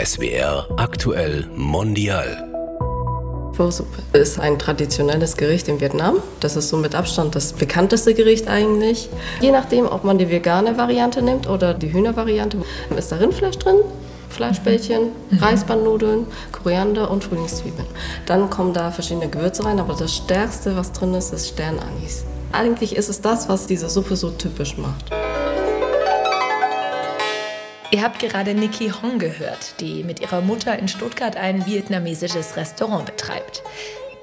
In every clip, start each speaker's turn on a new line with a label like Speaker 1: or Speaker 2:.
Speaker 1: SWR aktuell mondial.
Speaker 2: Pho-Suppe ist ein traditionelles Gericht in Vietnam. Das ist so mit Abstand das bekannteste Gericht eigentlich. Je nachdem, ob man die vegane Variante nimmt oder die Hühnervariante, ist da Rindfleisch drin, Fleischbällchen, mhm. Reisbandnudeln, Koriander und Frühlingszwiebeln. Dann kommen da verschiedene Gewürze rein, aber das stärkste, was drin ist, ist Sternanis. Eigentlich ist es das, was diese Suppe so typisch macht.
Speaker 3: Ihr habt gerade Nikki Hong gehört, die mit ihrer Mutter in Stuttgart ein vietnamesisches Restaurant betreibt.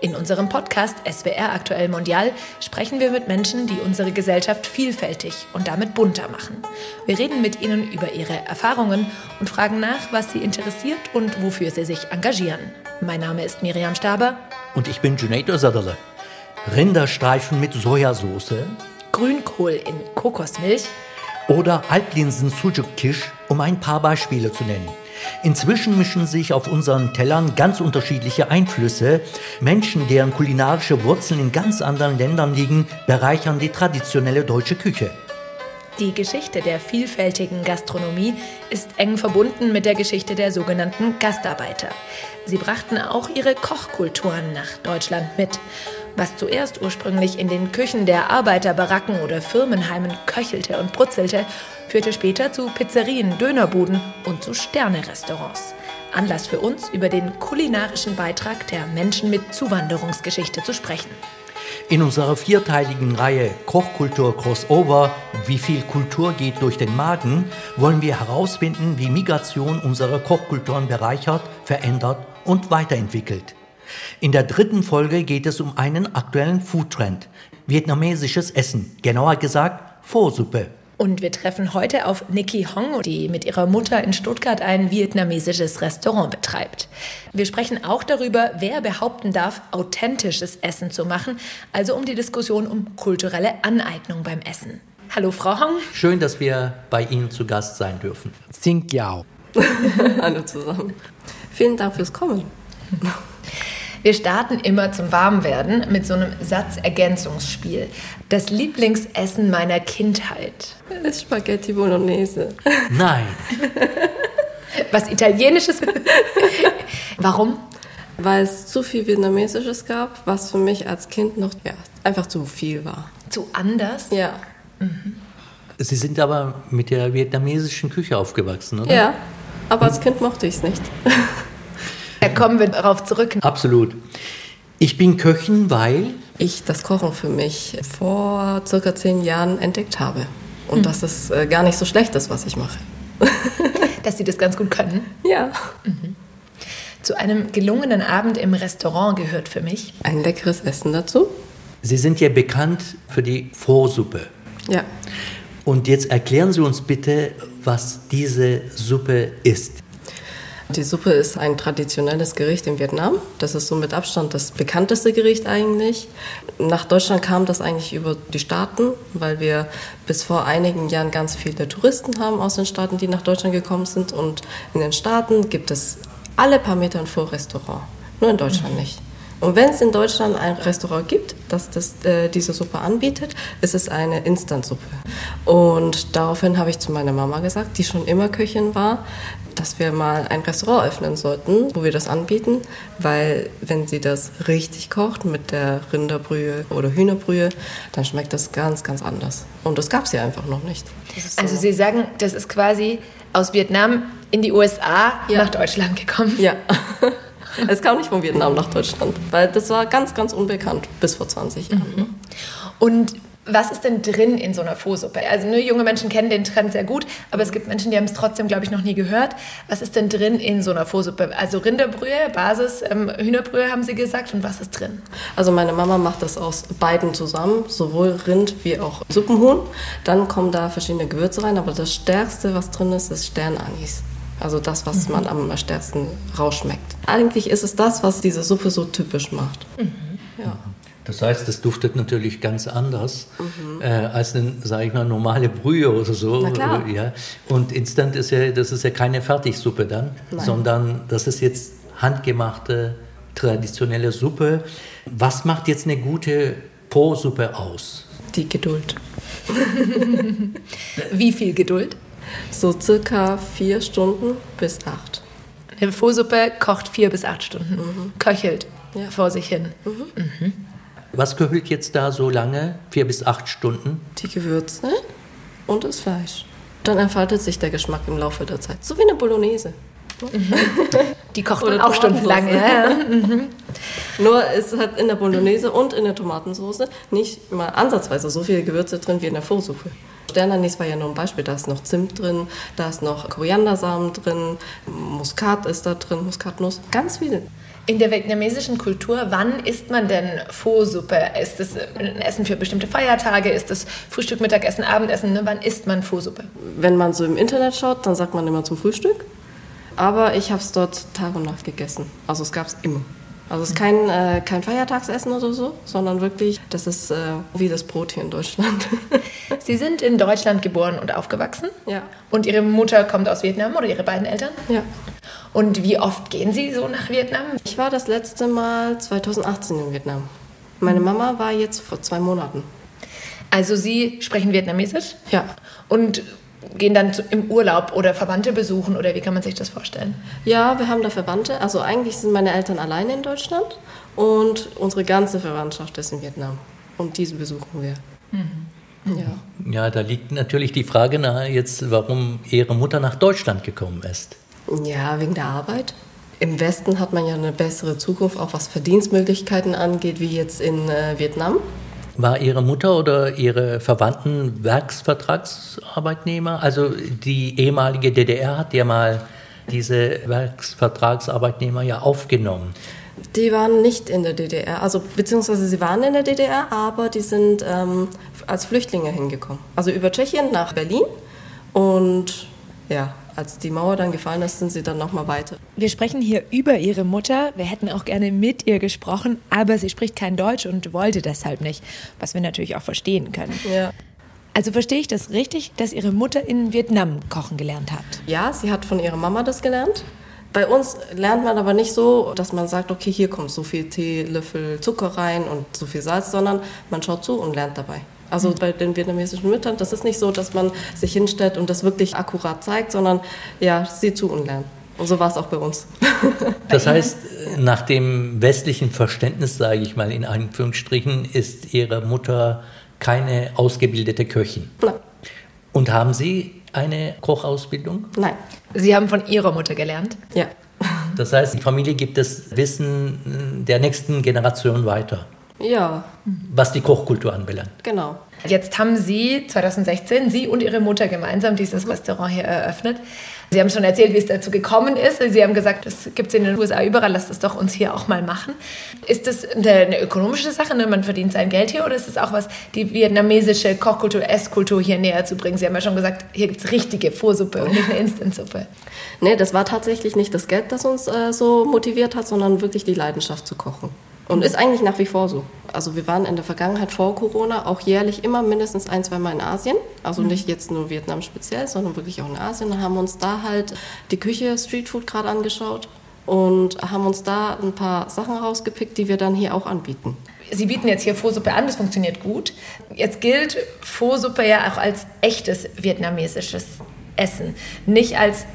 Speaker 3: In unserem Podcast SWR Aktuell Mondial sprechen wir mit Menschen, die unsere Gesellschaft vielfältig und damit bunter machen. Wir reden mit ihnen über ihre Erfahrungen und fragen nach, was sie interessiert und wofür sie sich engagieren. Mein Name ist Miriam Staber.
Speaker 4: Und ich bin Junaid Özadale. Rinderstreifen mit Sojasauce.
Speaker 3: Grünkohl in Kokosmilch
Speaker 4: oder Halblinsen Sujuk Kish, um ein paar Beispiele zu nennen. Inzwischen mischen sich auf unseren Tellern ganz unterschiedliche Einflüsse. Menschen, deren kulinarische Wurzeln in ganz anderen Ländern liegen, bereichern die traditionelle deutsche Küche.
Speaker 3: Die Geschichte der vielfältigen Gastronomie ist eng verbunden mit der Geschichte der sogenannten Gastarbeiter. Sie brachten auch ihre Kochkulturen nach Deutschland mit. Was zuerst ursprünglich in den Küchen der Arbeiterbaracken oder Firmenheimen köchelte und brutzelte, führte später zu Pizzerien, Dönerbuden und zu Sternerestaurants. Anlass für uns, über den kulinarischen Beitrag der Menschen mit Zuwanderungsgeschichte zu sprechen.
Speaker 4: In unserer vierteiligen Reihe Kochkultur Crossover, wie viel Kultur geht durch den Magen, wollen wir herausfinden, wie Migration unsere Kochkulturen bereichert, verändert und weiterentwickelt. In der dritten Folge geht es um einen aktuellen Foodtrend. Vietnamesisches Essen, genauer gesagt Pho-Suppe.
Speaker 3: Und wir treffen heute auf Nikki Hong, die mit ihrer Mutter in Stuttgart ein vietnamesisches Restaurant betreibt. Wir sprechen auch darüber, wer behaupten darf, authentisches Essen zu machen, also um die Diskussion um kulturelle Aneignung beim Essen. Hallo Frau Hong.
Speaker 4: Schön, dass wir bei Ihnen zu Gast sein dürfen.
Speaker 2: Xing Yao. Hallo zusammen. Vielen Dank fürs Kommen.
Speaker 3: Wir starten immer zum Warmwerden mit so einem Satzergänzungsspiel. Das Lieblingsessen meiner Kindheit.
Speaker 2: ist Spaghetti Bolognese.
Speaker 4: Nein.
Speaker 3: Was Italienisches. Warum?
Speaker 2: Weil es zu viel Vietnamesisches gab, was für mich als Kind noch ja, einfach zu viel war.
Speaker 3: Zu anders?
Speaker 2: Ja.
Speaker 4: Mhm. Sie sind aber mit der vietnamesischen Küche aufgewachsen, oder?
Speaker 2: Ja, aber als Kind mochte ich es nicht.
Speaker 3: Da kommen wir darauf zurück.
Speaker 4: Absolut. Ich bin Köchin, weil
Speaker 2: ich das Kochen für mich vor circa zehn Jahren entdeckt habe. Und mhm. dass es äh, gar nicht so schlecht ist, was ich mache.
Speaker 3: dass Sie das ganz gut können?
Speaker 2: Ja.
Speaker 3: Mhm. Zu einem gelungenen Abend im Restaurant gehört für mich
Speaker 2: ein leckeres Essen dazu.
Speaker 4: Sie sind ja bekannt für die Vorsuppe.
Speaker 2: Ja.
Speaker 4: Und jetzt erklären Sie uns bitte, was diese Suppe ist.
Speaker 2: Die Suppe ist ein traditionelles Gericht in Vietnam. Das ist so mit Abstand das bekannteste Gericht eigentlich. Nach Deutschland kam das eigentlich über die Staaten, weil wir bis vor einigen Jahren ganz viele Touristen haben aus den Staaten, die nach Deutschland gekommen sind. Und in den Staaten gibt es alle paar Meter ein Vorrestaurant. Nur in Deutschland mhm. nicht. Und wenn es in Deutschland ein Restaurant gibt, das, das äh, diese Suppe anbietet, ist es eine Instantsuppe. Und daraufhin habe ich zu meiner Mama gesagt, die schon immer Köchin war, dass wir mal ein Restaurant öffnen sollten, wo wir das anbieten, weil wenn sie das richtig kocht mit der Rinderbrühe oder Hühnerbrühe, dann schmeckt das ganz, ganz anders. Und das gab es ja einfach noch nicht.
Speaker 3: So. Also Sie sagen, das ist quasi aus Vietnam in die USA ja. nach Deutschland gekommen.
Speaker 2: Ja. Es kam nicht von Vietnam nach Deutschland, weil das war ganz, ganz unbekannt bis vor 20 Jahren. Mhm.
Speaker 3: Und was ist denn drin in so einer Flohsuppe? Also nur junge Menschen kennen den Trend sehr gut, aber es gibt Menschen, die haben es trotzdem, glaube ich, noch nie gehört. Was ist denn drin in so einer Flohsuppe? Also Rinderbrühe, Basis, ähm, Hühnerbrühe haben Sie gesagt. Und was ist drin?
Speaker 2: Also meine Mama macht das aus beiden zusammen, sowohl Rind wie auch Suppenhuhn. Dann kommen da verschiedene Gewürze rein, aber das Stärkste, was drin ist, ist Sternanis. Also das, was mhm. man am stärksten rausschmeckt. Eigentlich ist es das, was diese Suppe so typisch macht. Mhm.
Speaker 4: Ja. Das heißt, es duftet natürlich ganz anders mhm. äh, als eine, sage ich mal, normale Brühe oder so.
Speaker 2: Na klar.
Speaker 4: Ja. Und Instant ist ja, das ist ja keine Fertigsuppe dann, Nein. sondern das ist jetzt handgemachte traditionelle Suppe. Was macht jetzt eine gute Po-Suppe aus?
Speaker 2: Die Geduld.
Speaker 3: Wie viel Geduld?
Speaker 2: So circa vier Stunden bis acht.
Speaker 3: Eine Pho-Suppe kocht vier bis acht Stunden, mhm. köchelt ja. vor sich hin. Mhm.
Speaker 4: Mhm. Was köchelt jetzt da so lange? Vier bis acht Stunden?
Speaker 2: Die Gewürze und das Fleisch. Dann entfaltet sich der Geschmack im Laufe der Zeit. So wie eine Bolognese.
Speaker 3: Die kocht man auch stundenlang. Ja, ja. Mhm.
Speaker 2: Nur es hat in der Bolognese und in der Tomatensauce nicht mal ansatzweise so viele Gewürze drin wie in der Pho-Suppe. Sternanis war ja nur ein Beispiel. Da ist noch Zimt drin, da ist noch Koriandersamen drin, Muskat ist da drin, Muskatnuss, ganz viel.
Speaker 3: In der vietnamesischen Kultur, wann isst man denn Pho-Suppe? Ist es ein Essen für bestimmte Feiertage? Ist es Frühstück, Mittagessen, Abendessen? Ne? Wann isst man Pho-Suppe?
Speaker 2: Wenn man so im Internet schaut, dann sagt man immer zum Frühstück. Aber ich habe es dort Tag und Nacht gegessen. Also es gab es immer. Also es ist kein, äh, kein Feiertagsessen oder so, sondern wirklich, das ist äh, wie das Brot hier in Deutschland.
Speaker 3: Sie sind in Deutschland geboren und aufgewachsen?
Speaker 2: Ja.
Speaker 3: Und Ihre Mutter kommt aus Vietnam oder Ihre beiden Eltern?
Speaker 2: Ja.
Speaker 3: Und wie oft gehen Sie so nach Vietnam?
Speaker 2: Ich war das letzte Mal 2018 in Vietnam. Meine Mama war jetzt vor zwei Monaten.
Speaker 3: Also Sie sprechen Vietnamesisch?
Speaker 2: Ja.
Speaker 3: Und gehen dann im Urlaub oder Verwandte besuchen oder wie kann man sich das vorstellen?
Speaker 2: Ja, wir haben da Verwandte. Also eigentlich sind meine Eltern alleine in Deutschland und unsere ganze Verwandtschaft ist in Vietnam. Und diese besuchen wir.
Speaker 4: Mhm. Ja. ja, da liegt natürlich die Frage nahe jetzt, warum Ihre Mutter nach Deutschland gekommen ist.
Speaker 2: Ja, wegen der Arbeit. Im Westen hat man ja eine bessere Zukunft, auch was Verdienstmöglichkeiten angeht, wie jetzt in äh, Vietnam.
Speaker 4: War Ihre Mutter oder Ihre Verwandten Werksvertragsarbeitnehmer? Also die ehemalige DDR hat ja mal diese Werksvertragsarbeitnehmer ja aufgenommen.
Speaker 2: Die waren nicht in der DDR, also beziehungsweise sie waren in der DDR, aber die sind ähm, als Flüchtlinge hingekommen. Also über Tschechien nach Berlin und ja, als die Mauer dann gefallen ist, sind sie dann nochmal weiter.
Speaker 3: Wir sprechen hier über ihre Mutter. Wir hätten auch gerne mit ihr gesprochen, aber sie spricht kein Deutsch und wollte deshalb nicht, was wir natürlich auch verstehen können.
Speaker 2: Ja.
Speaker 3: Also verstehe ich das richtig, dass Ihre Mutter in Vietnam kochen gelernt hat?
Speaker 2: Ja, sie hat von ihrer Mama das gelernt. Bei uns lernt man aber nicht so, dass man sagt, okay, hier kommt so viel Teelöffel Zucker rein und so viel Salz, sondern man schaut zu und lernt dabei. Also bei den vietnamesischen Müttern, das ist nicht so, dass man sich hinstellt und das wirklich akkurat zeigt, sondern ja, sieht zu und lernt. Und so war es auch bei uns.
Speaker 4: Das heißt, nach dem westlichen Verständnis, sage ich mal in Anführungsstrichen, ist Ihre Mutter keine ausgebildete Köchin.
Speaker 2: Nein.
Speaker 4: Und haben Sie eine Kochausbildung?
Speaker 2: Nein.
Speaker 3: Sie haben von Ihrer Mutter gelernt?
Speaker 2: Ja.
Speaker 4: Das heißt, die Familie gibt das Wissen der nächsten Generation weiter.
Speaker 2: Ja.
Speaker 4: Was die Kochkultur anbelangt.
Speaker 2: Genau.
Speaker 3: Jetzt haben Sie 2016, Sie und Ihre Mutter gemeinsam dieses Restaurant hier eröffnet. Sie haben schon erzählt, wie es dazu gekommen ist. Sie haben gesagt, das gibt es in den USA überall, lasst es doch uns hier auch mal machen. Ist das eine, eine ökonomische Sache, ne? man verdient sein Geld hier, oder ist es auch was, die vietnamesische Kochkultur, Esskultur hier näher zu bringen? Sie haben ja schon gesagt, hier gibt es richtige Vorsuppe und nicht eine Instantsuppe.
Speaker 2: Nee, das war tatsächlich nicht das Geld, das uns äh, so motiviert hat, sondern wirklich die Leidenschaft zu kochen. Und ist eigentlich nach wie vor so. Also wir waren in der Vergangenheit vor Corona auch jährlich immer mindestens ein, zwei Mal in Asien. Also mhm. nicht jetzt nur Vietnam speziell, sondern wirklich auch in Asien. Und haben uns da halt die Küche Streetfood gerade angeschaut und haben uns da ein paar Sachen rausgepickt, die wir dann hier auch anbieten.
Speaker 3: Sie bieten jetzt hier Pho-Suppe an, das funktioniert gut. Jetzt gilt Pho-Suppe ja auch als echtes vietnamesisches Essen, nicht als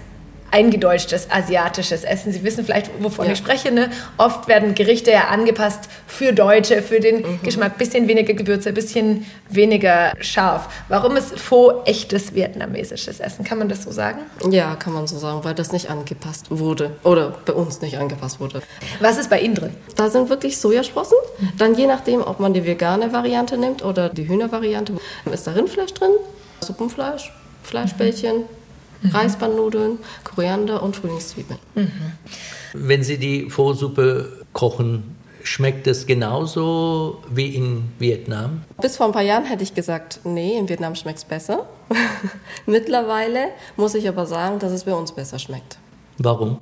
Speaker 3: eingedeutschtes asiatisches Essen. Sie wissen vielleicht, wovon ja. ich spreche. Ne? Oft werden Gerichte ja angepasst für Deutsche, für den mhm. Geschmack. Bisschen weniger Gewürze, bisschen weniger scharf. Warum ist Pho echtes vietnamesisches Essen? Kann man das so sagen?
Speaker 2: Ja, kann man so sagen, weil das nicht angepasst wurde. Oder bei uns nicht angepasst wurde.
Speaker 3: Was ist bei Ihnen drin?
Speaker 2: Da sind wirklich Sojasprossen. Dann je nachdem, ob man die vegane Variante nimmt oder die Hühnervariante, ist da Rindfleisch drin, Suppenfleisch, Fleischbällchen. Mhm mhm. Reisbandnudeln, Koriander und Frühlingszwiebeln. Mhm.
Speaker 4: Wenn Sie die Pho-Suppe kochen, schmeckt es genauso wie in Vietnam?
Speaker 2: Bis vor ein paar Jahren hätte ich gesagt, nee, in Vietnam schmeckt es besser. Mittlerweile muss ich aber sagen, dass es bei uns besser schmeckt.
Speaker 4: Warum?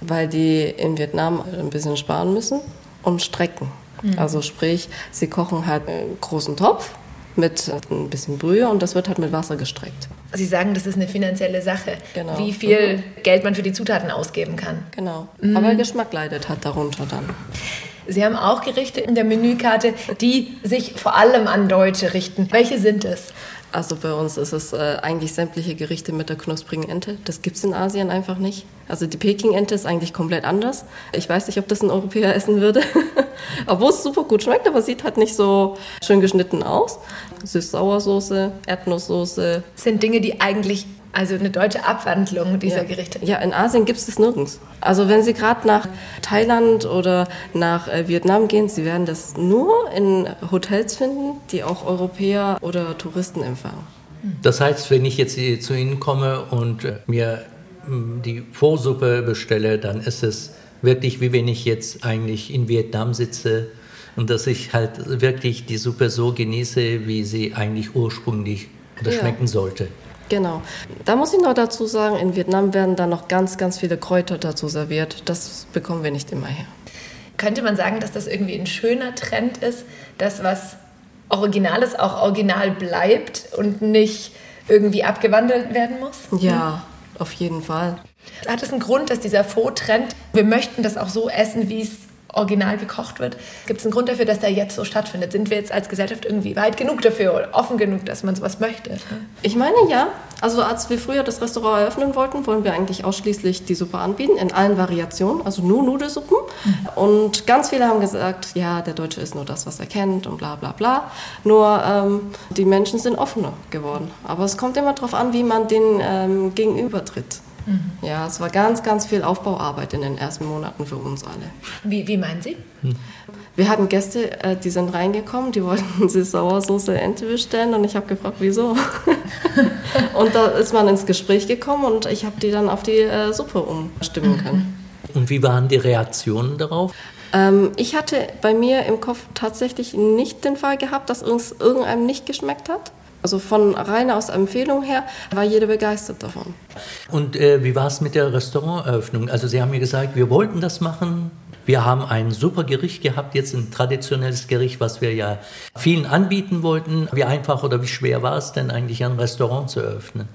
Speaker 2: Weil die in Vietnam ein bisschen sparen müssen und strecken. Mhm. Also sprich, sie kochen halt einen großen Topf mit ein bisschen Brühe und das wird halt mit Wasser gestreckt.
Speaker 3: Sie sagen, das ist eine finanzielle Sache,
Speaker 2: genau.
Speaker 3: wie viel mhm. Geld man für die Zutaten ausgeben kann.
Speaker 2: Genau, mhm. aber Geschmack leidet halt darunter dann.
Speaker 3: Sie haben auch Gerichte in der Menükarte, die sich vor allem an Deutsche richten. Welche sind es?
Speaker 2: Also bei uns ist es äh, eigentlich sämtliche Gerichte mit der knusprigen Ente. Das gibt es in Asien einfach nicht. Also die Peking-Ente ist eigentlich komplett anders. Ich weiß nicht, ob das ein Europäer essen würde. Obwohl es super gut schmeckt, aber sieht halt nicht so schön geschnitten aus. Süß-Sauersoße, Erdnusssoße.
Speaker 3: Das sind Dinge, die eigentlich also eine deutsche Abwandlung dieser
Speaker 2: ja.
Speaker 3: Gerichte.
Speaker 2: Ja, in Asien gibt es das nirgends. Also wenn Sie gerade nach Thailand oder nach äh, Vietnam gehen, Sie werden das nur in Hotels finden, die auch Europäer oder Touristen empfangen.
Speaker 4: Das heißt, wenn ich jetzt zu Ihnen komme und äh, mir die Vorsuppe bestelle, dann ist es wirklich, wie wenn ich jetzt eigentlich in Vietnam sitze und dass ich halt wirklich die Suppe so genieße, wie sie eigentlich ursprünglich oder ja. schmecken sollte.
Speaker 2: Genau. Da muss ich noch dazu sagen, in Vietnam werden da noch ganz, ganz viele Kräuter dazu serviert. Das bekommen wir nicht immer her.
Speaker 3: Könnte man sagen, dass das irgendwie ein schöner Trend ist, dass was Originales auch original bleibt und nicht irgendwie abgewandelt werden muss?
Speaker 2: Ja, auf jeden Fall.
Speaker 3: Hat es einen Grund, dass dieser Faux-Trend, wir möchten das auch so essen, wie es original gekocht wird. Gibt es einen Grund dafür, dass der jetzt so stattfindet? Sind wir jetzt als Gesellschaft irgendwie weit genug dafür oder offen genug, dass man sowas möchte?
Speaker 2: Ich meine ja. Also als wir früher das Restaurant eröffnen wollten, wollen wir eigentlich ausschließlich die Suppe anbieten, in allen Variationen, also nur Nudelsuppen. Und ganz viele haben gesagt, ja, der Deutsche ist nur das, was er kennt und bla bla bla. Nur ähm, die Menschen sind offener geworden. Aber es kommt immer darauf an, wie man den ähm, gegenübertritt. Mhm. Ja, es war ganz, ganz viel Aufbauarbeit in den ersten Monaten für uns alle.
Speaker 3: Wie, wie meinen Sie? Hm.
Speaker 2: Wir hatten Gäste, äh, die sind reingekommen, die wollten sich Sauersoße Ente bestellen und ich habe gefragt, wieso? und da ist man ins Gespräch gekommen und ich habe die dann auf die äh, Suppe umstimmen mhm. können.
Speaker 4: Und wie waren die Reaktionen darauf?
Speaker 2: Ähm, ich hatte bei mir im Kopf tatsächlich nicht den Fall gehabt, dass uns irgendeinem nicht geschmeckt hat. Also von rein aus Empfehlung her war jeder begeistert davon.
Speaker 4: Und äh, wie war es mit der Restauranteröffnung? Also Sie haben mir gesagt, wir wollten das machen. Wir haben ein super Gericht gehabt, jetzt ein traditionelles Gericht, was wir ja vielen anbieten wollten. Wie einfach oder wie schwer war es denn eigentlich, ein Restaurant zu eröffnen?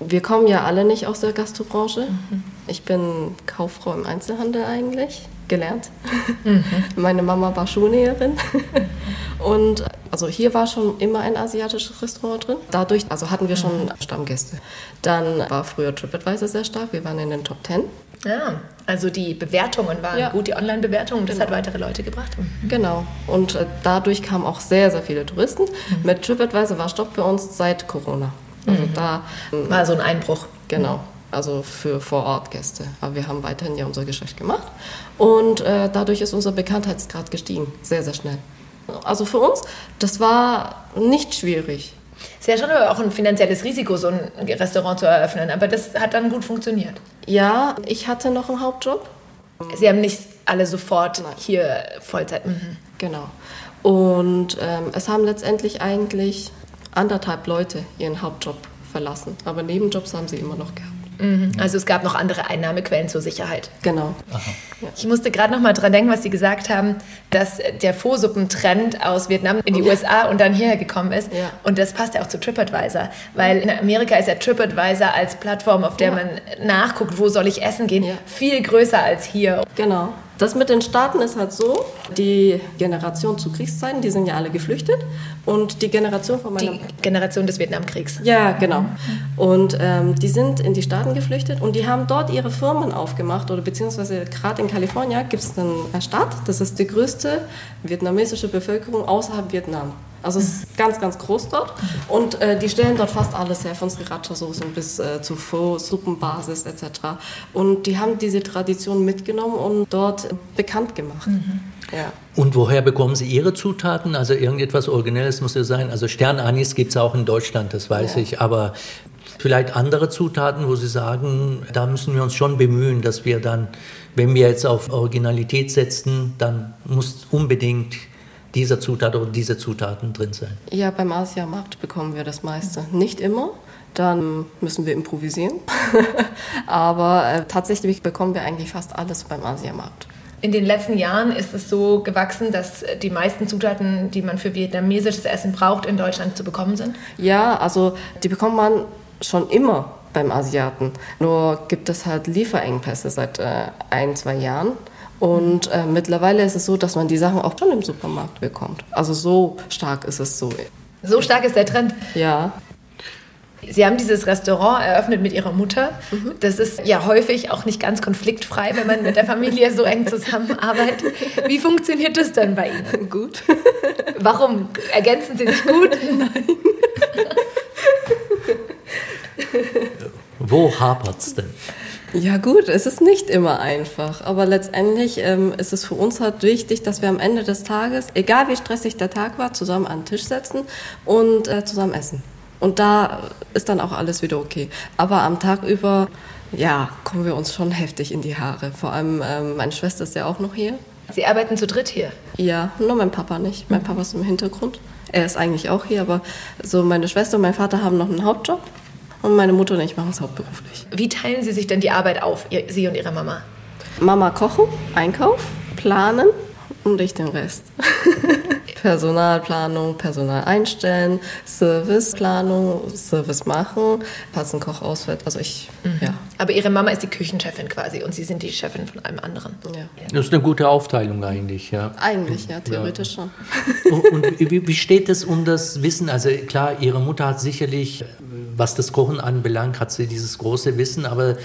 Speaker 2: Wir kommen ja alle nicht aus der Gastrobranche. Ich bin Kauffrau im Einzelhandel eigentlich gelernt. Mhm. Meine Mama war Schuhnäherin. Und also hier war schon immer ein asiatisches Restaurant drin. Dadurch also hatten wir schon mhm. Stammgäste. Dann war früher TripAdvisor sehr stark. Wir waren in den Top Ten.
Speaker 3: Ja, also die Bewertungen waren ja. gut, die Online-Bewertungen, das genau. hat weitere Leute gebracht.
Speaker 2: Mhm. Genau. Und äh, dadurch kamen auch sehr, sehr viele Touristen. Mhm. Mit TripAdvisor war Stopp bei uns seit Corona. Also
Speaker 3: mhm. da war so ein Einbruch.
Speaker 2: Genau also für Vorortgäste. Aber wir haben weiterhin ja unser Geschäft gemacht und äh, dadurch ist unser Bekanntheitsgrad gestiegen, sehr, sehr schnell. Also für uns, das war nicht schwierig.
Speaker 3: Es ist ja schon aber auch ein finanzielles Risiko, so ein Restaurant zu eröffnen, aber das hat dann gut funktioniert.
Speaker 2: Ja, ich hatte noch einen Hauptjob.
Speaker 3: Sie haben nicht alle sofort Nein. hier Vollzeit. Mhm.
Speaker 2: Genau. Und ähm, es haben letztendlich eigentlich anderthalb Leute ihren Hauptjob verlassen, aber Nebenjobs haben sie immer noch gehabt.
Speaker 3: Mhm. Also es gab noch andere Einnahmequellen zur Sicherheit.
Speaker 2: Genau.
Speaker 3: Ich musste gerade noch mal dran denken, was Sie gesagt haben, dass der Faux-Suppentrend aus Vietnam in die USA und dann hierher gekommen ist. Ja. Und das passt ja auch zu TripAdvisor, weil in Amerika ist ja TripAdvisor als Plattform, auf der ja. man nachguckt, wo soll ich essen gehen, ja. viel größer als hier.
Speaker 2: Genau. Das mit den Staaten ist halt so, die Generation zu Kriegszeiten, die sind ja alle geflüchtet und die Generation von meiner...
Speaker 3: Die Generation des Vietnamkriegs.
Speaker 2: Ja, genau. Und ähm, die sind in die Staaten geflüchtet und die haben dort ihre Firmen aufgemacht oder beziehungsweise gerade in Kalifornien gibt es einen Staat, das ist die größte vietnamesische Bevölkerung außerhalb Vietnam. Also es ist ganz, ganz groß dort. Und äh, die stellen dort fast alles her, von Sriracha-Soßen bis äh, zu Pho, Suppenbasis etc. Und die haben diese Tradition mitgenommen und dort bekannt gemacht. Mhm.
Speaker 4: Ja. Und woher bekommen Sie Ihre Zutaten? Also irgendetwas Originelles muss ja sein. Also Sternanis gibt es auch in Deutschland, das weiß ja. ich. Aber vielleicht andere Zutaten, wo Sie sagen, da müssen wir uns schon bemühen, dass wir dann, wenn wir jetzt auf Originalität setzen, dann muss unbedingt dieser Zutat oder diese Zutaten drin sein?
Speaker 2: Ja, beim Asiamarkt bekommen wir das meiste. Nicht immer, dann müssen wir improvisieren. Aber äh, tatsächlich bekommen wir eigentlich fast alles beim Asiamarkt.
Speaker 3: In den letzten Jahren ist es so gewachsen, dass die meisten Zutaten, die man für vietnamesisches Essen braucht, in Deutschland zu bekommen sind?
Speaker 2: Ja, also die bekommt man schon immer beim Asiaten. Nur gibt es halt Lieferengpässe seit äh, ein, zwei Jahren. Und äh, mittlerweile ist es so, dass man die Sachen auch schon im Supermarkt bekommt. Also so stark ist es so.
Speaker 3: So stark ist der Trend.
Speaker 2: Ja.
Speaker 3: Sie haben dieses Restaurant eröffnet mit Ihrer Mutter. Das ist ja häufig auch nicht ganz konfliktfrei, wenn man mit der Familie so eng zusammenarbeitet. Wie funktioniert das dann bei Ihnen?
Speaker 2: Gut.
Speaker 3: Warum ergänzen Sie sich gut?
Speaker 4: Wo hapert's denn?
Speaker 2: Ja gut, es ist nicht immer einfach, aber letztendlich ähm, ist es für uns halt wichtig, dass wir am Ende des Tages, egal wie stressig der Tag war, zusammen an den Tisch setzen und äh, zusammen essen. Und da ist dann auch alles wieder okay. Aber am Tag über, ja, kommen wir uns schon heftig in die Haare. Vor allem ähm, meine Schwester ist ja auch noch hier.
Speaker 3: Sie arbeiten zu dritt hier.
Speaker 2: Ja, nur mein Papa nicht. Mein Papa ist im Hintergrund. Er ist eigentlich auch hier, aber so meine Schwester und mein Vater haben noch einen Hauptjob und meine Mutter und ich machen es hauptberuflich.
Speaker 3: Wie teilen Sie sich denn die Arbeit auf, ihr, Sie und Ihre Mama?
Speaker 2: Mama kochen, Einkauf, planen und ich den Rest. Personalplanung, Personal einstellen, Serviceplanung, Service machen, falls ein Koch ausfällt. Also ich, ja.
Speaker 3: Aber Ihre Mama ist die Küchenchefin quasi und Sie sind die Chefin von einem anderen.
Speaker 2: ja.
Speaker 4: Das ist eine gute Aufteilung eigentlich, ja.
Speaker 2: Eigentlich, ja, theoretisch schon.
Speaker 4: Und, und wie, wie steht es um das Wissen? Also klar, Ihre Mutter hat sicherlich, was das Kochen anbelangt, hat sie dieses große Wissen, aber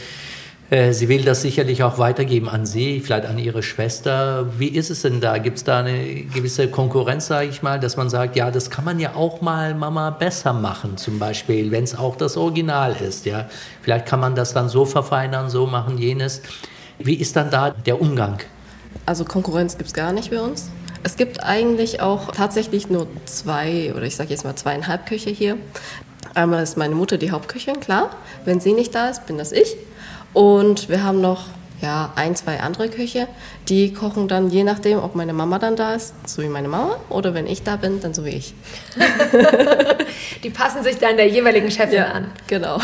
Speaker 4: sie will das sicherlich auch weitergeben an Sie, vielleicht an Ihre Schwester. Wie ist es denn da? Gibt es da eine gewisse Konkurrenz, sage ich mal, dass man sagt, ja, das kann man ja auch mal Mama besser machen, zum Beispiel, wenn es auch das Original ist. Ja, vielleicht kann man das dann so verfeinern, so machen, jenes. Wie ist dann da der Umgang?
Speaker 2: Also Konkurrenz gibt es gar nicht bei uns. Es gibt eigentlich auch tatsächlich nur zwei oder ich sage jetzt mal zweieinhalb Köche hier. Einmal ist meine Mutter die Hauptköchin, klar. Wenn sie nicht da ist, bin das ich. Und wir haben noch ja, ein, zwei andere Köche, die kochen dann je nachdem, ob meine Mama dann da ist, so wie meine Mama, oder wenn ich da bin, dann so wie ich.
Speaker 3: Die passen sich dann der jeweiligen Chefin an.
Speaker 2: genau.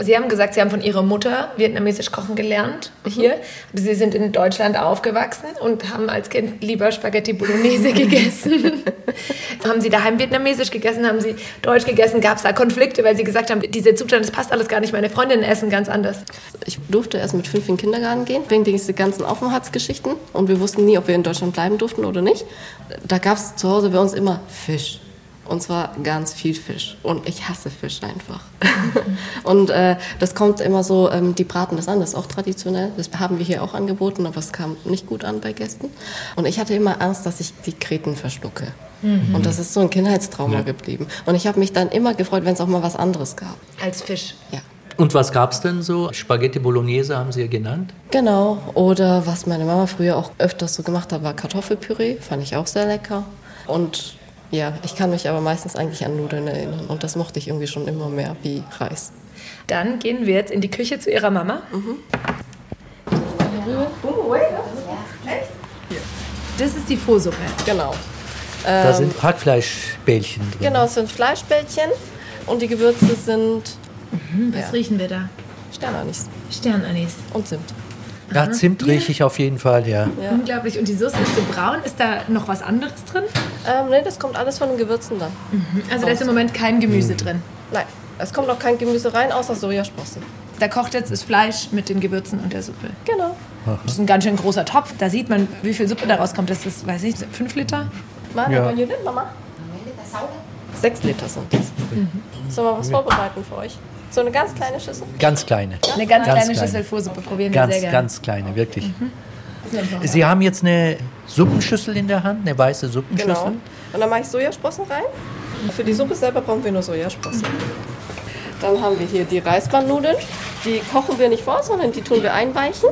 Speaker 3: Sie haben gesagt, Sie haben von Ihrer Mutter vietnamesisch kochen gelernt hier. Aber Sie sind in Deutschland aufgewachsen und haben als Kind lieber Spaghetti Bolognese gegessen. haben Sie daheim vietnamesisch gegessen? Haben Sie deutsch gegessen? Gab es da Konflikte, weil Sie gesagt haben, dieser Zustand, das passt alles gar nicht. Meine Freundinnen essen ganz anders.
Speaker 2: Ich durfte erst mit fünf in den Kindergarten gehen, wegen dieser ganzen Aufenthaltsgeschichten. Und wir wussten nie, ob wir in Deutschland bleiben durften oder nicht. Da gab es zu Hause bei uns immer Fisch. Und zwar ganz viel Fisch. Und ich hasse Fisch einfach. und äh, das kommt immer so, ähm, die braten das an, das ist auch traditionell. Das haben wir hier auch angeboten, aber es kam nicht gut an bei Gästen. Und ich hatte immer Angst, dass ich die Kreten verschlucke. Und das ist so ein Kindheitstrauma geblieben. Und ich habe mich dann immer gefreut, wenn es auch mal was anderes gab.
Speaker 3: Als Fisch.
Speaker 2: Ja.
Speaker 4: Und was gab es denn so? Spaghetti Bolognese haben Sie ja genannt.
Speaker 2: Genau. Oder was meine Mama früher auch öfters so gemacht hat, war Kartoffelpüree. Fand ich auch sehr lecker. Und ja, ich kann mich aber meistens eigentlich an Nudeln erinnern. Und das mochte ich irgendwie schon immer mehr wie Reis.
Speaker 3: Dann gehen wir jetzt in die Küche zu Ihrer Mama. Das ist die Pho-Suppe.
Speaker 2: Genau.
Speaker 4: Da sind Hackfleischbällchen drin.
Speaker 2: Genau, es sind Fleischbällchen und die Gewürze sind
Speaker 3: Was
Speaker 2: Ja.
Speaker 3: riechen wir da?
Speaker 2: Sternanis
Speaker 3: Sternanis.
Speaker 2: und Zimt.
Speaker 4: Ja, Zimt rieche ich auf jeden Fall, ja.
Speaker 2: Ja.
Speaker 3: Unglaublich. Und die Soße ist so braun. Ist da noch was anderes drin?
Speaker 2: Ähm, nee, das kommt alles von den Gewürzen dann.
Speaker 3: Also da ist im Moment kein Gemüse drin.
Speaker 2: Nein, es kommt auch kein Gemüse rein, außer Sojasprossen.
Speaker 3: Da kocht jetzt das Fleisch mit den Gewürzen und der Suppe.
Speaker 2: Genau.
Speaker 3: Das ist ein ganz schön großer Topf. Da sieht man, wie viel Suppe daraus kommt. Das ist, weiß ich, fünf Liter.
Speaker 2: Mama,
Speaker 4: Ja.
Speaker 2: Mama? Sechs Liter sind das. Sollen wir was vorbereiten für euch? So eine ganz kleine Schüssel?
Speaker 4: Ganz kleine.
Speaker 3: Eine ganz,
Speaker 4: Ganz
Speaker 3: kleine
Speaker 4: kleine.
Speaker 3: Schüssel Pho-Suppe probieren wir
Speaker 4: Ganz,
Speaker 3: sehr gerne.
Speaker 4: ganz kleine, wirklich. Sie haben jetzt eine Suppenschüssel in der Hand, eine weiße Suppenschüssel.
Speaker 2: Genau. Und dann mache ich Sojasprossen rein. Für die Suppe selber brauchen wir nur Sojasprossen. Dann haben wir hier die Reisbandnudeln. Die kochen wir nicht vor, sondern die tun wir einweichen.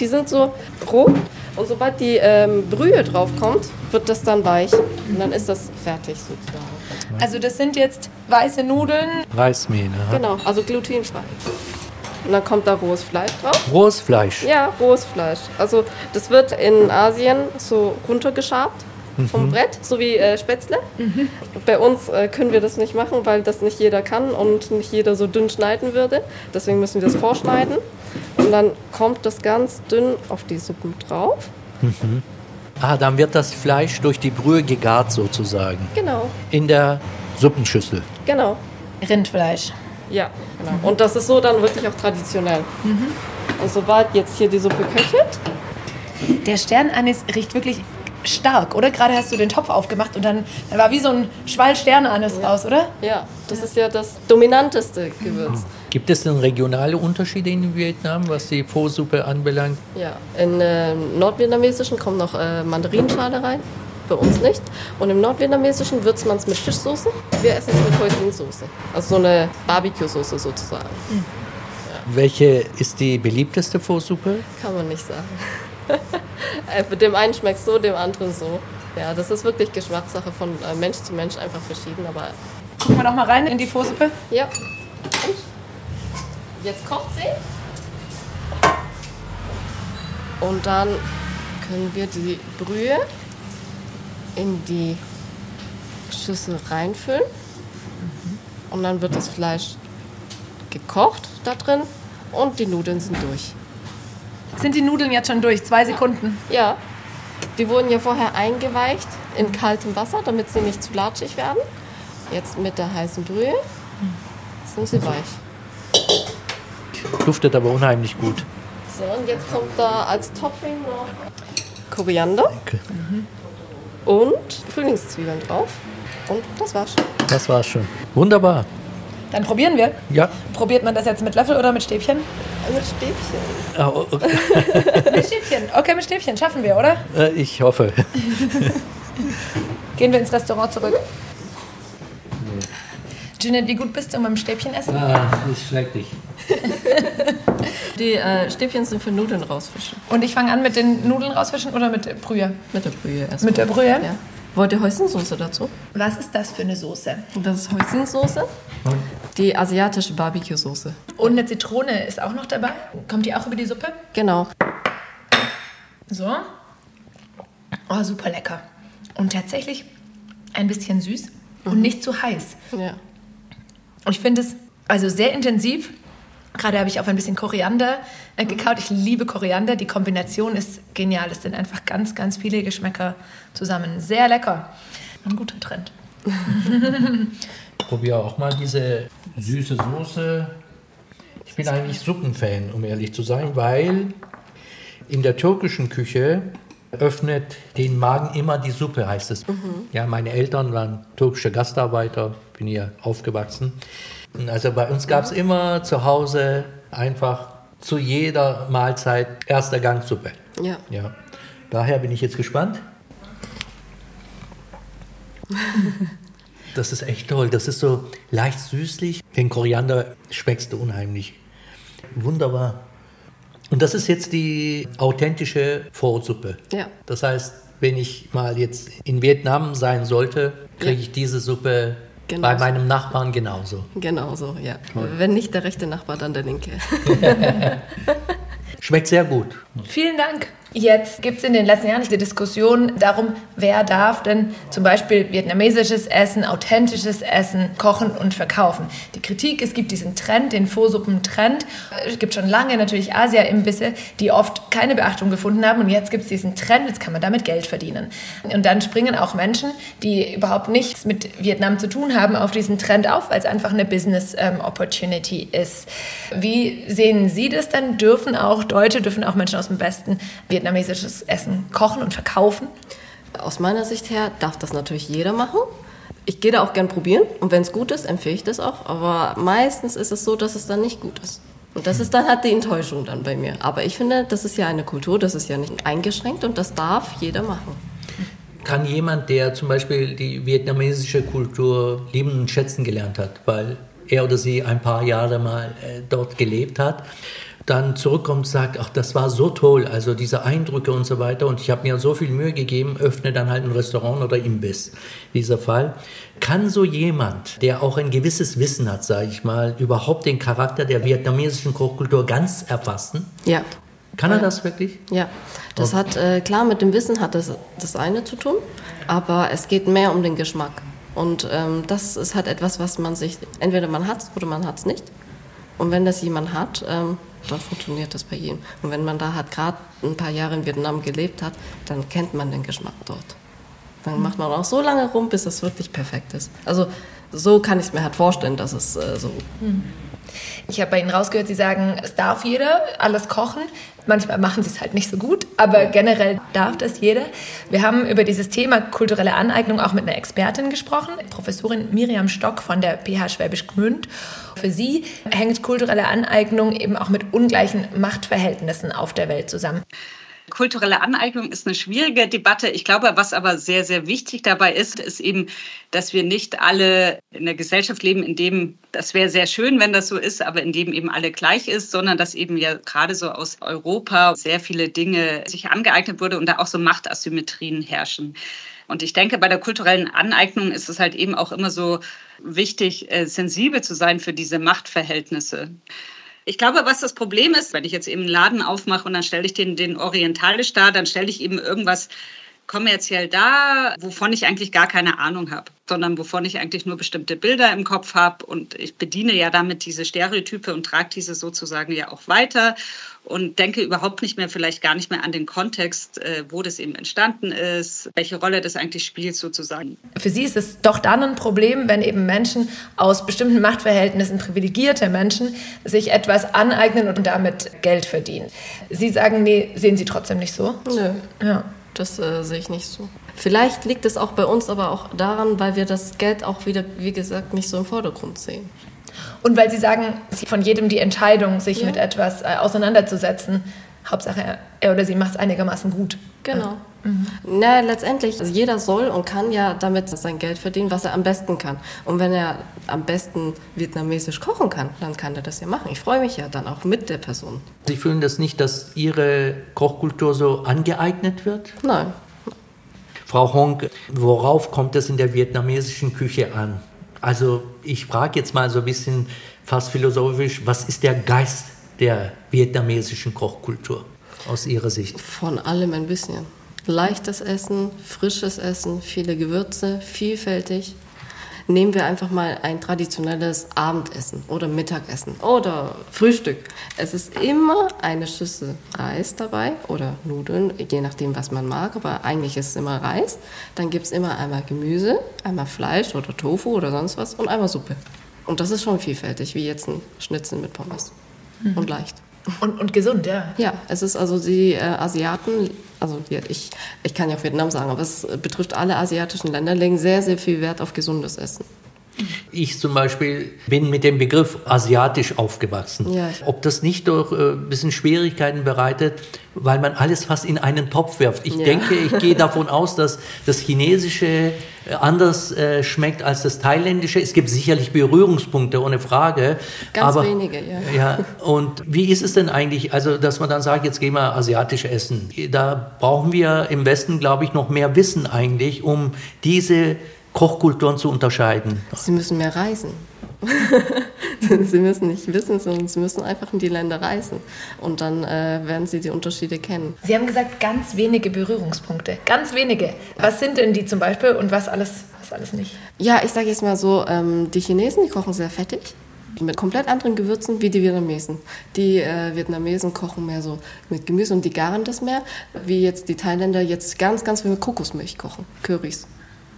Speaker 2: Die sind so roh. Und sobald die ähm, Brühe drauf kommt, wird das dann weich. Und dann ist das fertig sozusagen.
Speaker 3: Also das sind jetzt weiße Nudeln.
Speaker 4: Reismehl. aha.
Speaker 2: Genau, also glutenfrei. Und dann kommt da rohes Fleisch drauf.
Speaker 4: Rohes Fleisch.
Speaker 2: Ja, rohes Fleisch. Also das wird in Asien so runtergeschabt vom Brett, so wie äh, Spätzle. Bei uns äh, können wir das nicht machen, weil das nicht jeder kann und nicht jeder so dünn schneiden würde. Deswegen müssen wir es vorschneiden. Und dann kommt das ganz dünn auf die Suppen drauf.
Speaker 4: Ah, dann wird das Fleisch durch die Brühe gegart sozusagen.
Speaker 2: Genau,
Speaker 4: In der Suppenschüssel.
Speaker 2: genau.
Speaker 3: Rindfleisch.
Speaker 2: Ja, genau. Und das ist so dann wirklich auch traditionell. Und sobald jetzt hier die Suppe köchelt,
Speaker 3: Der Sternanis riecht wirklich stark, oder? Gerade hast du den Topf aufgemacht und dann, dann war wie so ein Schwall Sterneanis
Speaker 2: Ja.
Speaker 3: raus, oder?
Speaker 2: Ja, das ist ja das dominanteste Gewürz.
Speaker 4: Gibt es denn regionale Unterschiede in Vietnam, was die Pho-Suppe anbelangt?
Speaker 2: Ja, in äh, nordvietnamesischen kommt noch äh, Mandarinschale rein, bei uns nicht. Und im nordvietnamesischen würzt man es mit Fischsoße. Wir essen es mit Hoisinsoße, also so eine Barbecue-Soße sozusagen.
Speaker 4: Welche ist die beliebteste Pho-Suppe?
Speaker 2: Kann man nicht sagen. Äh, dem einen schmeckt so, dem anderen so. Ja, das ist wirklich Geschmackssache von äh, Mensch zu Mensch einfach verschieden, aber
Speaker 3: Gucken wir doch mal rein in die Pho-Suppe.
Speaker 2: ja. Und jetzt kocht sie. Und dann können wir die Brühe in die Schüssel reinfüllen. Und dann wird das Fleisch gekocht da drin und die Nudeln sind durch.
Speaker 3: Sind die Nudeln jetzt schon durch? Zwei Sekunden.
Speaker 2: Ja, die wurden ja vorher eingeweicht in kaltem Wasser, damit sie nicht zu latschig werden. Jetzt mit der heißen Brühe sind sie weich.
Speaker 4: Duftet aber unheimlich gut.
Speaker 2: So, und jetzt kommt da als Topping noch Koriander
Speaker 4: Okay.
Speaker 2: und Frühlingszwiebeln drauf. Und das war's schon.
Speaker 4: Das war's schon. Wunderbar.
Speaker 3: Dann probieren wir.
Speaker 4: Ja.
Speaker 3: Probiert man das jetzt mit Löffel oder mit Stäbchen?
Speaker 2: Mit Stäbchen.
Speaker 4: Oh, okay.
Speaker 3: Mit Stäbchen. Okay, mit Stäbchen. Schaffen wir, oder?
Speaker 4: Äh, Ich hoffe.
Speaker 3: Gehen wir ins Restaurant zurück. Jeanette, wie gut bist du beim Stäbchen essen?
Speaker 4: Ah, das ist schrecklich.
Speaker 2: Die äh, Stäbchen sind für Nudeln rausfischen.
Speaker 3: Und ich fange an mit den Nudeln rausfischen oder mit Brühe?
Speaker 2: Mit der Brühe erst.
Speaker 3: Mit der Brühe?
Speaker 2: Ja. Wollt ihr Hoisinsoße dazu?
Speaker 3: Was ist das für eine Soße?
Speaker 2: Das ist Hoisinsoße. Die asiatische Barbecue-Soße.
Speaker 3: Und eine Zitrone ist auch noch dabei. Kommt die auch über die Suppe?
Speaker 2: Genau.
Speaker 3: So. Oh, super lecker. Und tatsächlich ein bisschen süß und nicht zu heiß.
Speaker 2: Ja.
Speaker 3: Ich finde es also sehr intensiv. Gerade habe ich auf ein bisschen Koriander äh, gekaut. Ich liebe Koriander. Die Kombination ist genial. Es sind einfach ganz, ganz viele Geschmäcker zusammen. Sehr lecker. Ein guter Trend.
Speaker 4: Ich probiere auch mal diese süße Soße. Ich bin eigentlich Suppenfan, um ehrlich zu sein, weil in der türkischen Küche öffnet den Magen immer die Suppe, heißt es. Ja, meine Eltern waren türkische Gastarbeiter, bin hier aufgewachsen. Also bei uns gab es immer zu Hause einfach zu jeder Mahlzeit erster Gang Suppe.
Speaker 2: Ja.
Speaker 4: Ja. Daher bin ich jetzt gespannt. Das ist echt toll. Das ist so leicht süßlich. Den Koriander schmeckst du unheimlich. Wunderbar. Und das ist jetzt die authentische Vorsuppe.
Speaker 2: Ja.
Speaker 4: Das heißt, wenn ich mal jetzt in Vietnam sein sollte, kriege
Speaker 2: Ja.
Speaker 4: ich diese Suppe
Speaker 2: Genau
Speaker 4: bei meinem Nachbarn genauso.
Speaker 2: Genau so, ja. Wenn nicht der rechte Nachbar, dann der linke.
Speaker 4: Schmeckt sehr gut.
Speaker 3: Vielen Dank. Jetzt gibt es in den letzten Jahren die Diskussion darum, wer darf denn zum Beispiel vietnamesisches Essen, authentisches Essen kochen und verkaufen. Die Kritik, es gibt diesen Trend, den Vorsuppen-Trend. Es gibt schon lange natürlich Asia-Imbisse, die oft keine Beachtung gefunden haben. Und jetzt gibt es diesen Trend, jetzt kann man damit Geld verdienen. Und dann springen auch Menschen, die überhaupt nichts mit Vietnam zu tun haben, auf diesen Trend auf, weil es einfach eine Business-Opportunity ist. Wie sehen Sie das denn? Dürfen auch Deutsche, dürfen auch Menschen aus dem Westen vietnamesisches Essen kochen und verkaufen?
Speaker 2: Aus meiner Sicht her darf das natürlich jeder machen. Ich gehe da auch gern probieren und wenn es gut ist, empfehle ich das auch. Aber meistens ist es so, dass es dann nicht gut ist. Und das ist dann halt die Enttäuschung dann bei mir. Aber ich finde, das ist ja eine Kultur, das ist ja nicht eingeschränkt und das darf jeder machen.
Speaker 4: Kann jemand, der zum Beispiel die vietnamesische Kultur lieben und schätzen gelernt hat, weil er oder sie ein paar Jahre mal äh, dort gelebt hat, dann zurückkommt und sagt, ach, das war so toll, also diese Eindrücke und so weiter und ich habe mir so viel Mühe gegeben, öffne dann halt ein Restaurant oder Imbiss, dieser Fall. Kann so jemand, der auch ein gewisses Wissen hat, sage ich mal, überhaupt den Charakter der vietnamesischen Kochkultur ganz erfassen?
Speaker 2: Ja.
Speaker 4: Kann er das wirklich?
Speaker 2: Ja, das hat, äh, klar, mit dem Wissen hat das das eine zu tun, aber es geht mehr um den Geschmack. Und ähm, das ist halt etwas, was man sich, entweder man hat es oder man hat es nicht. Und wenn das jemand hat, ähm, dann funktioniert das bei jedem. Und wenn man da halt gerade ein paar Jahre in Vietnam gelebt hat, dann kennt man den Geschmack dort. Dann macht man auch so lange rum, bis es wirklich perfekt ist. Also so kann ich es mir halt vorstellen, dass es äh, so
Speaker 3: Ich habe bei Ihnen rausgehört, Sie sagen, es darf jeder alles kochen. Manchmal machen sie es halt nicht so gut, aber generell darf das jeder. Wir haben über dieses Thema kulturelle Aneignung auch mit einer Expertin gesprochen, Professorin Miriam Stock von der PH Schwäbisch Gmünd. Für sie hängt kulturelle Aneignung eben auch mit ungleichen Machtverhältnissen auf der Welt zusammen.
Speaker 5: Kulturelle Aneignung ist eine schwierige Debatte. Ich glaube, was aber sehr, sehr wichtig dabei ist, ist eben, dass wir nicht alle in einer Gesellschaft leben, in dem, das wäre sehr schön, wenn das so ist, aber in dem eben alle gleich ist, sondern dass eben ja gerade so aus Europa sehr viele Dinge sich angeeignet wurde und da auch so Machtasymmetrien herrschen. Und ich denke, bei der kulturellen Aneignung ist es halt eben auch immer so wichtig, äh, sensibel zu sein für diese Machtverhältnisse. Ich glaube, was das Problem ist, wenn ich jetzt eben einen Laden aufmache und dann stelle ich den, den orientalisch dar, dann stelle ich eben irgendwas kommerziell dar, wovon ich eigentlich gar keine Ahnung habe, sondern wovon ich eigentlich nur bestimmte Bilder im Kopf habe. Und ich bediene ja damit diese Stereotype und trage diese sozusagen ja auch weiter und denke überhaupt nicht mehr, vielleicht gar nicht mehr an den Kontext, äh, wo das eben entstanden ist, welche Rolle das eigentlich spielt sozusagen.
Speaker 3: Für Sie ist es doch dann ein Problem, wenn eben Menschen aus bestimmten Machtverhältnissen, privilegierte Menschen, sich etwas aneignen und damit Geld verdienen. Sie sagen, nee, sehen Sie trotzdem nicht so?
Speaker 2: Nö. Ja. Das äh, sehe ich nicht so. Vielleicht liegt es auch bei uns aber auch daran, weil wir das Geld auch wieder, wie gesagt, nicht so im Vordergrund sehen.
Speaker 3: Und weil Sie sagen, von jedem die Entscheidung, sich ja. mit etwas äh, auseinanderzusetzen, Hauptsache er oder sie macht es einigermaßen gut.
Speaker 2: Genau. Mhm. Na, letztendlich, also jeder soll und kann ja damit sein Geld verdienen, was er am besten kann. Und wenn er am besten vietnamesisch kochen kann, dann kann er das ja machen. Ich freue mich ja dann auch mit der Person.
Speaker 4: Sie fühlen das nicht, dass Ihre Kochkultur so angeeignet wird?
Speaker 2: Nein.
Speaker 4: Frau Hong, worauf kommt es in der vietnamesischen Küche an? Also ich frage jetzt mal so ein bisschen fast philosophisch, was ist der Geist der vietnamesischen Kochkultur aus Ihrer Sicht?
Speaker 2: Von allem ein bisschen. Leichtes Essen, frisches Essen, viele Gewürze, vielfältig. Nehmen wir einfach mal ein traditionelles Abendessen oder Mittagessen oder Frühstück. Es ist immer eine Schüssel Reis dabei oder Nudeln, je nachdem, was man mag, aber eigentlich ist es immer Reis. Dann gibt es immer einmal Gemüse, einmal Fleisch oder Tofu oder sonst was und einmal Suppe. Und das ist schon vielfältig, wie jetzt ein Schnitzel mit Pommes. Mhm. Und leicht.
Speaker 3: Und, und gesund, ja.
Speaker 2: Ja, es ist also die äh, Asiaten, also ich, ich kann ja auch Vietnam sagen, aber es betrifft alle asiatischen Länder, legen sehr, sehr viel Wert auf gesundes Essen.
Speaker 4: Ich zum Beispiel bin mit dem Begriff asiatisch aufgewachsen. Ja, Ob das nicht doch äh, ein bisschen Schwierigkeiten bereitet, weil man alles fast in einen Topf wirft. Ich ja. denke, ich gehe davon aus, dass das Chinesische äh, anders äh, schmeckt als das Thailändische. Es gibt sicherlich Berührungspunkte, ohne Frage.
Speaker 2: Ganz aber, wenige, ja.
Speaker 4: ja. Und wie ist es denn eigentlich, also dass man dann sagt, jetzt gehen wir asiatisch essen? Da brauchen wir im Westen, glaube ich, noch mehr Wissen eigentlich, um diese Kochkulturen zu unterscheiden?
Speaker 2: Sie müssen mehr reisen. sie müssen nicht wissen, sondern sie müssen einfach in die Länder reisen. Und dann äh, werden sie die Unterschiede kennen.
Speaker 3: Sie haben gesagt, ganz wenige Berührungspunkte. Ganz wenige. Was sind denn die zum Beispiel und was alles, was alles nicht?
Speaker 2: Ja, ich sage jetzt mal so, ähm, die Chinesen, die kochen sehr fettig mit komplett anderen Gewürzen wie die Vietnamesen. Die äh, Vietnamesen kochen mehr so mit Gemüse und die garen das mehr, wie jetzt die Thailänder jetzt ganz, ganz viel mit Kokosmilch kochen, Currys.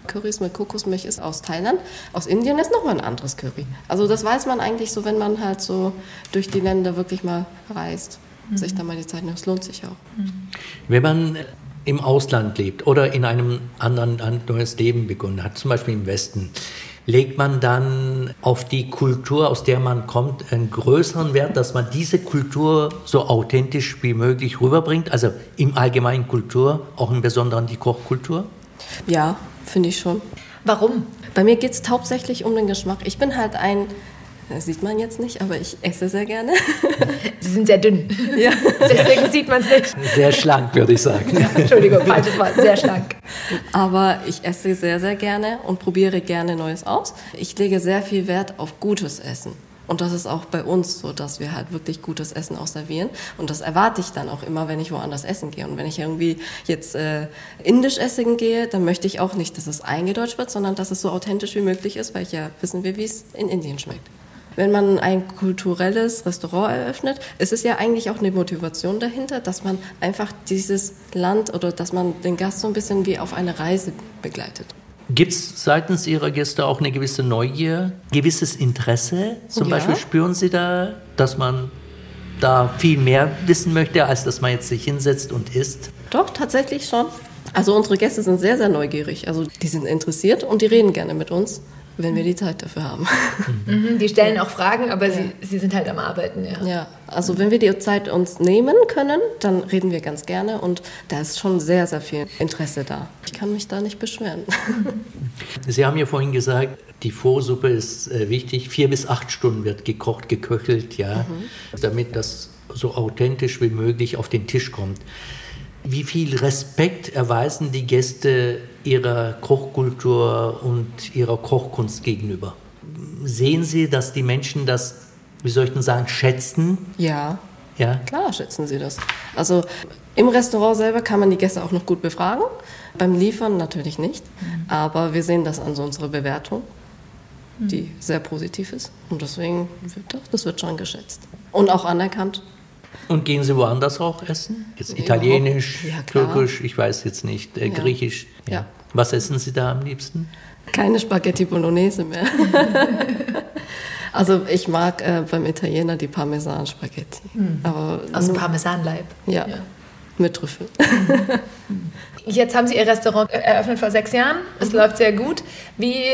Speaker 2: Currys mit Kokosmilch ist aus Thailand. Aus Indien ist nochmal ein anderes Curry. Also das weiß man eigentlich so, wenn man halt so durch die Länder wirklich mal reist. Mhm. Sich da mal die Zeit nimmt. Es lohnt sich auch. Mhm.
Speaker 4: Wenn man im Ausland lebt oder in einem anderen ein neues Leben begonnen hat, zum Beispiel im Westen, legt man dann auf die Kultur, aus der man kommt, einen größeren Wert, dass man diese Kultur so authentisch wie möglich rüberbringt? Also im Allgemeinen Kultur, auch im Besonderen die Kochkultur?
Speaker 2: Ja, finde ich schon.
Speaker 3: Warum?
Speaker 2: Bei mir geht es hauptsächlich um den Geschmack. Ich bin halt ein, das sieht man jetzt nicht, aber ich esse sehr gerne.
Speaker 3: Sie sind sehr dünn. Ja. Deswegen sieht man es nicht.
Speaker 4: Sehr schlank, würde ich sagen.
Speaker 3: Ja, Entschuldigung, falsches Wort, sehr schlank.
Speaker 2: Aber ich esse sehr, sehr gerne und probiere gerne Neues aus. Ich lege sehr viel Wert auf gutes Essen. Und das ist auch bei uns so, dass wir halt wirklich gutes Essen auch servieren. Und das erwarte ich dann auch immer, wenn ich woanders essen gehe. Und wenn ich irgendwie jetzt äh, indisch essen gehe, dann möchte ich auch nicht, dass es eingedeutscht wird, sondern dass es so authentisch wie möglich ist, weil ja wissen wir, wie es in Indien schmeckt. Wenn man ein kulturelles Restaurant eröffnet, ist es ja eigentlich auch eine Motivation dahinter, dass man einfach dieses Land oder dass man den Gast so ein bisschen wie auf eine Reise begleitet.
Speaker 4: Gibt es seitens Ihrer Gäste auch eine gewisse Neugier, gewisses Interesse? Zum
Speaker 2: Ja.
Speaker 4: Beispiel spüren Sie da, dass man da viel mehr wissen möchte, als dass man jetzt sich hinsetzt und isst?
Speaker 2: Doch, tatsächlich schon. Also unsere Gäste sind sehr, sehr neugierig. Also die sind interessiert und die reden gerne mit uns, wenn wir die Zeit dafür haben.
Speaker 3: Mhm, die stellen auch Fragen, aber sie, sie sind halt am Arbeiten, ja.
Speaker 2: Ja, also wenn wir die Zeit uns nehmen können, dann reden wir ganz gerne und da ist schon sehr, sehr viel Interesse da. Ich kann mich da nicht beschweren.
Speaker 4: Sie haben ja vorhin gesagt, die Vorsuppe ist äh, wichtig. Vier bis acht Stunden wird gekocht, geköchelt, ja, damit das so authentisch wie möglich auf den Tisch kommt. Wie viel Respekt erweisen die Gäste ihrer Kochkultur und ihrer Kochkunst gegenüber? Sehen Sie, dass die Menschen das, wie soll ich denn sagen, schätzen?
Speaker 2: Ja,
Speaker 4: Ja,
Speaker 2: Klar schätzen sie das. Also im Restaurant selber kann man die Gäste auch noch gut befragen. Beim Liefern natürlich nicht. Aber wir sehen das an so unserer Bewertung, die sehr positiv ist. Und deswegen wird das, das wird schon geschätzt. Und auch anerkannt.
Speaker 4: Und gehen Sie woanders auch essen? Jetzt
Speaker 2: Ja,
Speaker 4: Italienisch,
Speaker 2: ja.
Speaker 4: Türkisch, ich weiß jetzt nicht, äh,
Speaker 2: Ja.
Speaker 4: Griechisch.
Speaker 2: Ja.
Speaker 4: Was essen Sie da am liebsten?
Speaker 2: Keine Spaghetti Bolognese mehr. also ich mag äh, beim Italiener die Parmesan-Spaghetti. Aber
Speaker 3: Aus dem Parmesanleib.
Speaker 2: ja, mit Trüffel.
Speaker 3: Jetzt haben Sie Ihr Restaurant eröffnet vor sechs Jahren. Es läuft sehr gut. Wie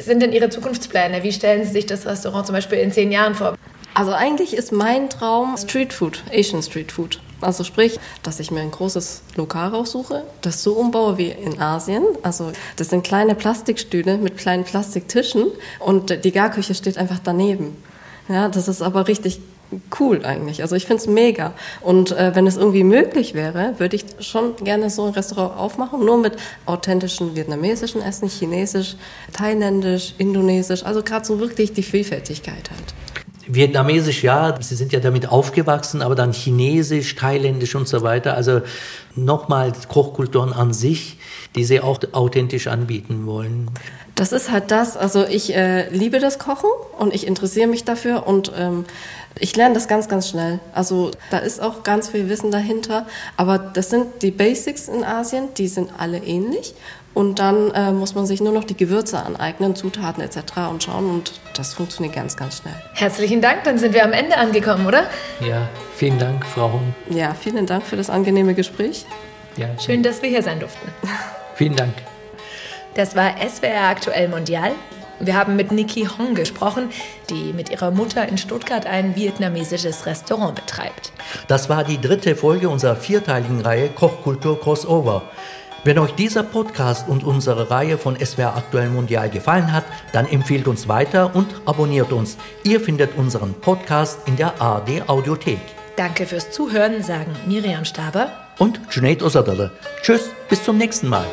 Speaker 3: sind denn Ihre Zukunftspläne? Wie stellen Sie sich das Restaurant zum Beispiel in zehn Jahren vor?
Speaker 2: Also eigentlich ist mein Traum Street Food, Asian Street Food. Also sprich, dass ich mir ein großes Lokal raussuche, das so umbaue wie in Asien. Also das sind kleine Plastikstühle mit kleinen Plastiktischen und die Garküche steht einfach daneben. Ja, das ist aber richtig cool eigentlich. Also ich finde es mega. Und äh, wenn es irgendwie möglich wäre, würde ich schon gerne so ein Restaurant aufmachen, nur mit authentischen vietnamesischen Essen, chinesisch, thailändisch, indonesisch. Also gerade so wirklich die Vielfältigkeit halt.
Speaker 4: Vietnamesisch, ja, Sie sind ja damit aufgewachsen, aber dann Chinesisch, Thailändisch und so weiter. Also nochmal Kochkulturen an sich, die Sie auch authentisch anbieten wollen.
Speaker 2: Das ist halt das, also ich äh, liebe das Kochen und ich interessiere mich dafür und ähm, ich lerne das ganz, ganz schnell. Also da ist auch ganz viel Wissen dahinter, aber das sind die Basics in Asien, die sind alle ähnlich und dann äh, muss man sich nur noch die Gewürze aneignen, Zutaten etc. und schauen und das funktioniert ganz, ganz schnell.
Speaker 3: Herzlichen Dank, dann sind wir am Ende angekommen, oder?
Speaker 4: Ja, vielen Dank, Frau Hung.
Speaker 2: Ja, vielen Dank für das angenehme Gespräch.
Speaker 4: Ja,
Speaker 3: Schön, dass wir hier sein durften.
Speaker 4: Vielen Dank.
Speaker 3: Das war SWR Aktuell Mondial. Wir haben mit Nikki Hong gesprochen, die mit ihrer Mutter in Stuttgart ein vietnamesisches Restaurant betreibt.
Speaker 4: Das war die dritte Folge unserer vierteiligen Reihe Kochkultur Crossover. Wenn euch dieser Podcast und unsere Reihe von SWR Aktuell Mondial gefallen hat, dann empfehlt uns weiter und abonniert uns. Ihr findet unseren Podcast in der ARD Audiothek.
Speaker 3: Danke fürs Zuhören, sagen Miriam Staber
Speaker 4: Und Junaid Ozadale. Tschüss, bis zum nächsten Mal.